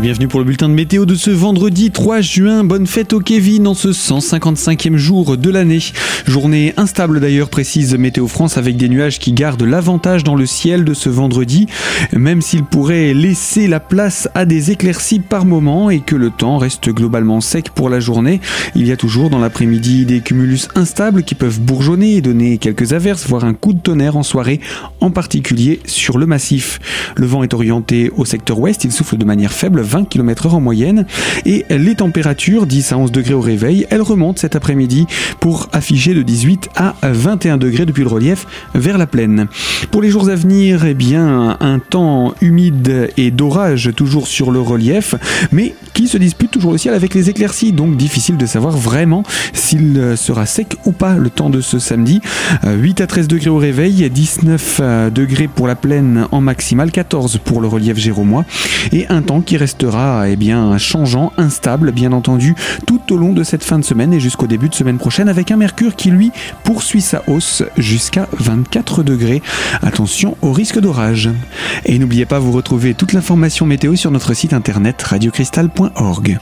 bienvenue pour le bulletin de météo de ce vendredi 3 juin. Bonne fête au Kevin en ce 155e jour de l'année. Journée instable d'ailleurs, précise Météo France, avec des nuages qui gardent l'avantage dans le ciel de ce vendredi, même s'il pourrait laisser la place à des éclaircies par moment et que le temps reste globalement sec pour la journée. Il y a toujours dans l'après-midi des cumulus instables qui peuvent bourgeonner et donner quelques averses, voire un coup de tonnerre en soirée, en particulier sur le massif. Le vent est orienté au secteur ouest, il souffle de manière faible 20 km h en moyenne. Et les températures, 10 à 11 degrés au réveil, elles remontent cet après-midi pour afficher de 18 à 21 degrés depuis le relief vers la plaine. Pour les jours à venir, eh bien, un temps humide et d'orage toujours sur le relief, mais qui se dispute toujours le ciel avec les éclaircies, donc difficile de savoir vraiment s'il sera sec ou pas le temps de ce samedi. 8 à 13 degrés au réveil, 19 degrés pour la plaine en maximale, 14 pour le relief géromois, et un temps qui restera eh changeant, instable, bien entendu, tout au long de cette fin de semaine et jusqu'au début de semaine prochaine, avec un mercure qui, lui, poursuit sa hausse jusqu'à 24 degrés. Attention au risque d'orage. Et n'oubliez pas, vous retrouvez toute l'information météo sur notre site internet radiocristal.org.